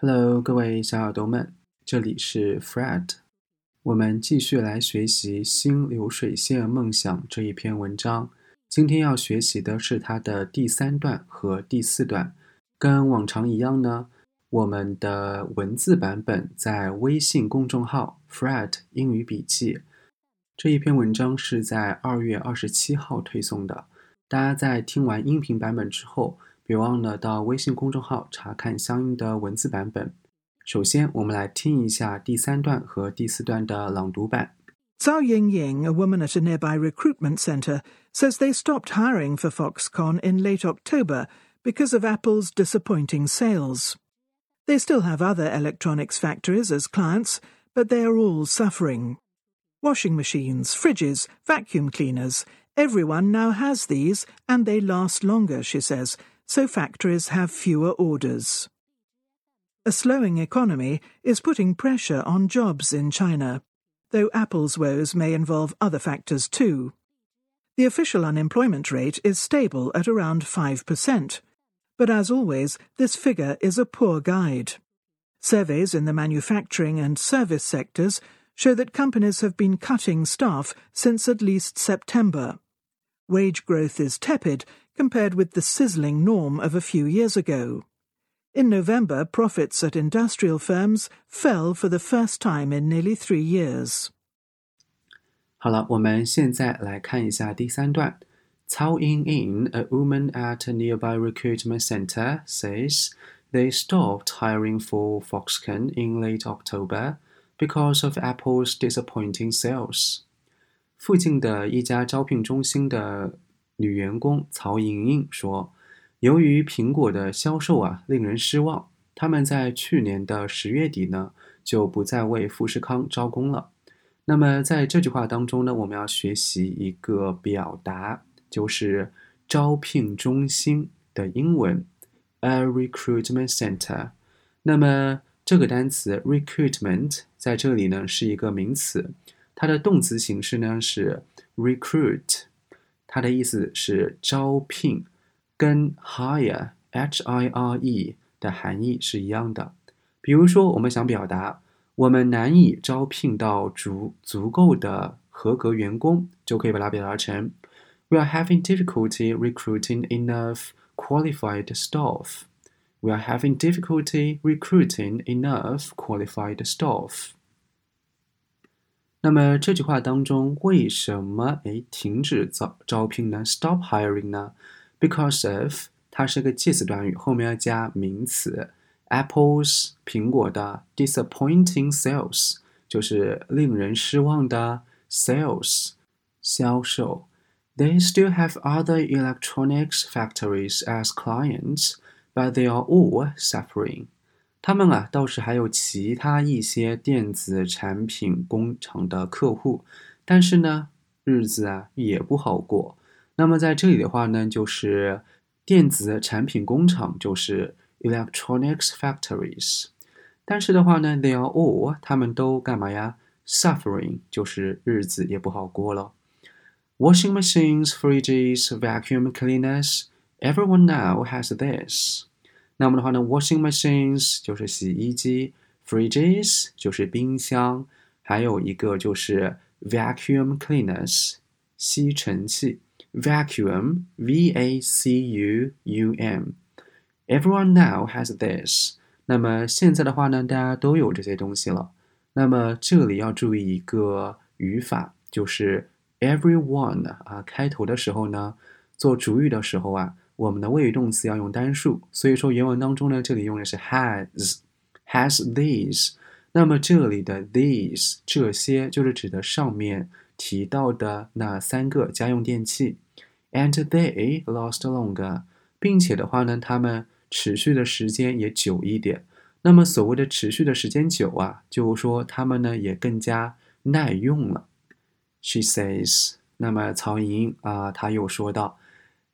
Hello，各位小耳朵们，这里是 Fred，我们继续来学习《新流水线梦想》这一篇文章。今天要学习的是它的第三段和第四段。跟往常一样呢，我们的文字版本在微信公众号 Fred 英语笔记。这一篇文章是在二月二十七号推送的。大家在听完音频版本之后，别忘了到微信公众号查看相应的文字版本。首先，我们来听一下第三段和第四段的朗读版。Zhao Yingying, a woman at a nearby recruitment centre, says they stopped hiring for Foxconn in late October because of Apple's disappointing sales. They still have other electronics factories as clients, but they are all suffering. Washing machines, fridges, vacuum cleaners, everyone now has these, and they last longer, she says, so factories have fewer orders. A slowing economy is putting pressure on jobs in China, though Apple's woes may involve other factors too. The official unemployment rate is stable at around 5%, but as always, this figure is a poor guide. Surveys in the manufacturing and service sectors show that companies have been cutting staff since at least September Wage growth is tepid compared with the sizzling norm of a few years ago. In November, profits at industrial firms fell for the first time in nearly three years. 好了，我们现在来看一下第三段。Cao Ying-yin, a woman at a nearby recruitment center, says they stopped hiring for Foxconn in late October because of Apple's disappointing sales. 附近的一家招聘中心的女员工曹莹莹说：“由于苹果的销售啊令人失望，他们在去年的十月底呢就不再为富士康招工了。”那么在这句话当中呢，我们要学习一个表达，就是招聘中心的英文，a recruitment center。那么这个单词 recruitment 在这里呢是一个名词。它的动词形式呢是 recruit，它的意思是招聘，跟 hire h i r e 的含义是一样的。比如说，我们想表达我们难以招聘到足足够的合格员工，就可以把它表达成 We are having difficulty recruiting enough qualified staff. We are having difficulty recruiting enough qualified staff. 那么这句话当中，为什么诶停止招招聘呢？Stop hiring 呢？Because of 它是个介词短语，后面要加名词。Apple's 苹果的 disappointing sales 就是令人失望的 sales 销售。They still have other electronics factories as clients, but they are all suffering. 他们啊，倒是还有其他一些电子产品工厂的客户，但是呢，日子啊也不好过。那么在这里的话呢，就是电子产品工厂，就是 electronics factories。但是的话呢，they are all，他们都干嘛呀？suffering，就是日子也不好过了。Washing machines, fridges, vacuum cleaners，everyone now has this。那么的话呢，washing machines 就是洗衣机，fridges 就是冰箱，还有一个就是 vacuum cleaners 吸尘器，vacuum v a c u u m。Everyone now has this。那么现在的话呢，大家都有这些东西了。那么这里要注意一个语法，就是 everyone 啊，开头的时候呢，做主语的时候啊。我们的谓语动词要用单数，所以说原文当中呢，这里用的是 has，has these。那么这里的 these 这些就是指的上面提到的那三个家用电器，and they last longer，并且的话呢，它们持续的时间也久一点。那么所谓的持续的时间久啊，就是说它们呢也更加耐用了。She says，那么曹莹啊，她又说道。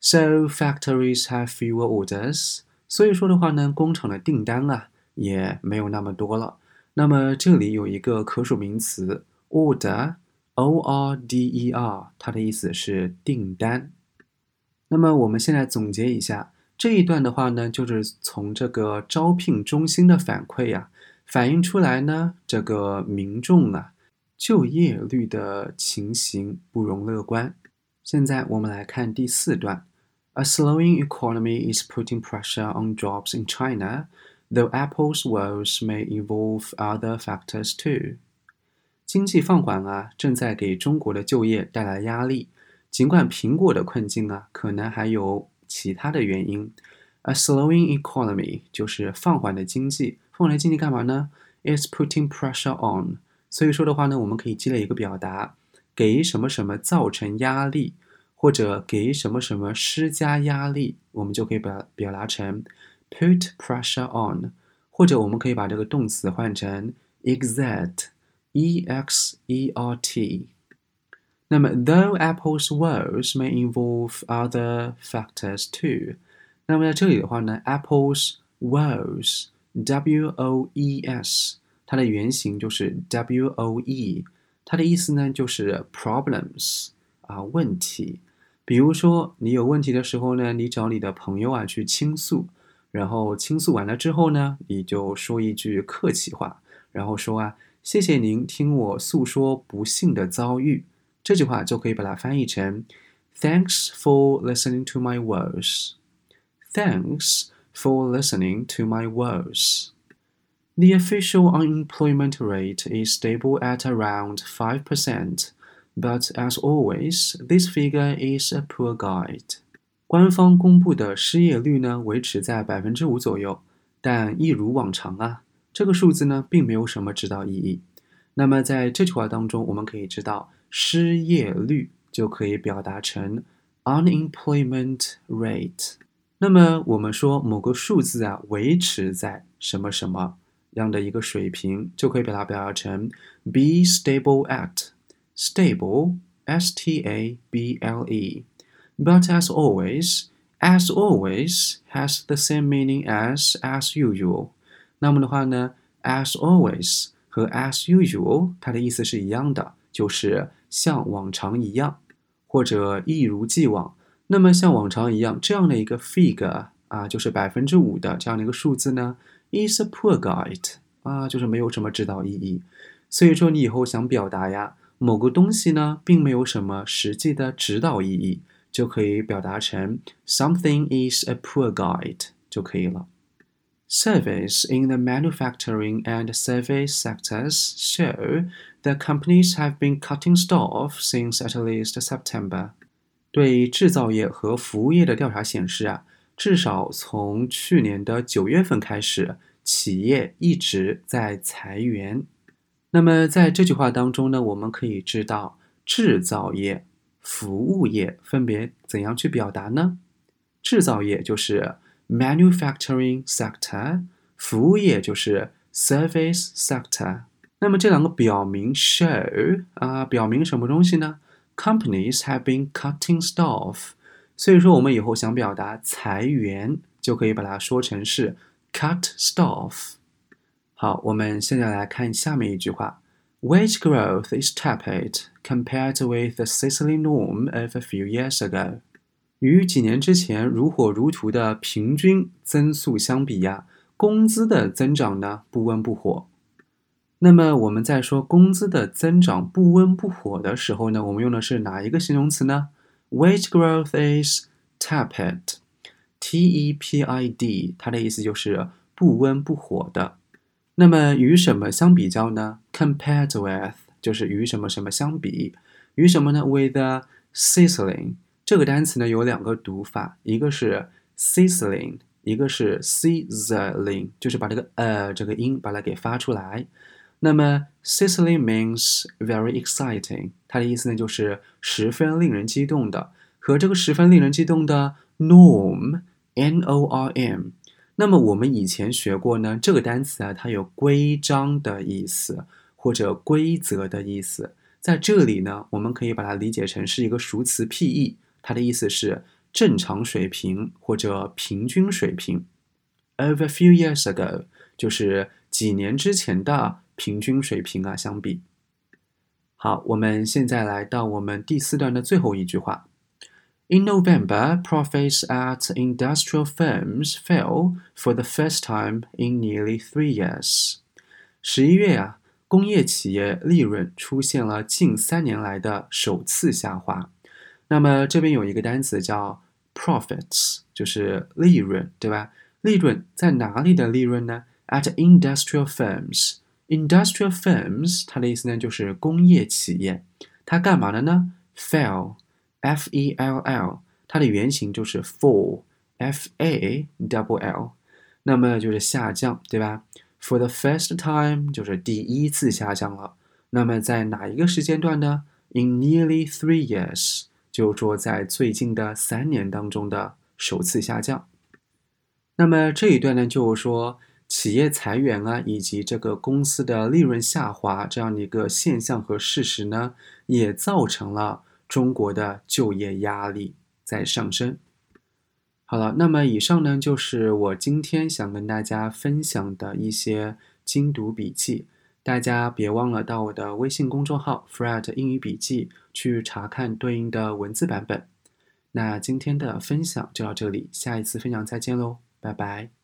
So factories have fewer orders。所以说的话呢，工厂的订单啊也没有那么多了。那么这里有一个可数名词 order，o r d e r，它的意思是订单。那么我们现在总结一下，这一段的话呢，就是从这个招聘中心的反馈呀，反映出来呢，这个民众啊就业率的情形不容乐观。现在我们来看第四段：A slowing economy is putting pressure on jobs in China, though Apple's woes may involve other factors too. 经济放缓啊，正在给中国的就业带来压力。尽管苹果的困境啊，可能还有其他的原因。A slowing economy 就是放缓的经济。放缓的经济干嘛呢？Is putting pressure on。所以说的话呢，我们可以积累一个表达，给什么什么造成压力，或者给什么什么施加压力，我们就可以表表达成 put pressure on。或者我们可以把这个动词换成 exert。E X E R T。那么，though Apple's woes may involve other factors too。那么在这里的话呢，Apple's woes，W O E S，它的原型就是 W O E，它的意思呢就是 problems 啊问题。 比如说你有问题的时候呢，你找你的朋友啊去倾诉，然后倾诉完了之后呢，你就说一句客气话，然后说啊。谢谢您听我诉说不幸的遭遇，这句话就可以把它翻译成 "Thanks for listening to my woes." Thanks for listening to my woes. The official unemployment rate is stable at around five percent. But as always, this figure is a poor guide. 官方公布的失业率呢维持在百分之五左右，但一如往常啊。这个数字呢，并没有什么指导意义。那么在这句话当中，我们可以知道失业率就可以表达成 unemployment rate。那么我们说某个数字啊维持在什么什么样的一个水平，就可以把它表达成 be stable at stable s t a b l e。But as always, as always has the same meaning as as usual。那么的话呢，as always 和 as usual 它的意思是一样的，就是像往常一样，或者一如既往。那么像往常一样这样的一个 figure 啊，就是百分之五的这样的一个数字呢，is a poor guide 啊，就是没有什么指导意义。所以说你以后想表达呀， 某个东西呢，并没有什么实际的指导意义，就可以表达成 something is a poor guide 就可以了。Surveys in the manufacturing and service sectors show that companies have been cutting staff since at least September. 对制造业和服务业的调查显示啊，至少从去年的九月份开始，企业一直在裁员。那么在这句话当中呢，我们可以知道制造业、服务业分别怎样去表达呢？制造业就是 manufacturing sector，服务业就是 service sector。那么这两个表明 show 啊，表明什么东西呢？Companies have been cutting staff，所以说我们以后想表达裁员，就可以把它说成是 cut staff。好，我们现在来看下面一句话：Wage growth is tepid compared with the sizzling norm of a few years ago。与几年之前如火如荼的平均增速相比呀，工资的增长呢不温不火。那么我们在说工资的增长不温不火的时候呢，我们用的是哪一个形容词呢？Wage growth is tepid，T-E-P-I-D，它的意思就是不温不火的。那么与什么相比较呢？Compared with 就是与什么什么相比，与什么呢？With a sizzling。这个单词呢有两个读法，一个是 sizzling，一个是 sizzling，就是把这个呃这个音把它给发出来。那么 sizzling means very exciting，它的意思呢就是十分令人激动的，和这个十分令人激动的 norm n o r m。那么我们以前学过呢，这个单词啊它有规章的意思或者规则的意思，在这里呢我们可以把它理解成是一个熟词 P-E。它的意思是正常水平或者平均水平。Over a few years ago，就是几年之前的平均水平啊相比。好，我们现在来到我们第四段的最后一句话 In November, profits at industrial firms fell for the first time in nearly three years. 十一月啊，工业企业利润出现了近三年来的首次下滑。那么这边有一个单词叫 profits，就是利润，对吧？利润在哪里的利润呢？At industrial firms。Industrial firms，它的意思呢就是工业企业，它干嘛的呢 F E L L，它的原型就是 fall，F A double L，那么就是下降，对吧？For the first time，就是第一次下降了。那么在哪一个时间段呢？In nearly three years，就说在最近的三年当中的首次下降。那么这一段呢，就是说。企业裁员啊，以及这个公司的利润下滑这样的一个现象和事实呢，也造成了中国的就业压力在上升。好了，那么以上呢就是我今天想跟大家分享的一些精读笔记，大家别忘了到我的微信公众号 “Fred 英语笔记”去查看对应的文字版本。那今天的分享就到这里，下一次分享再见喽，拜拜。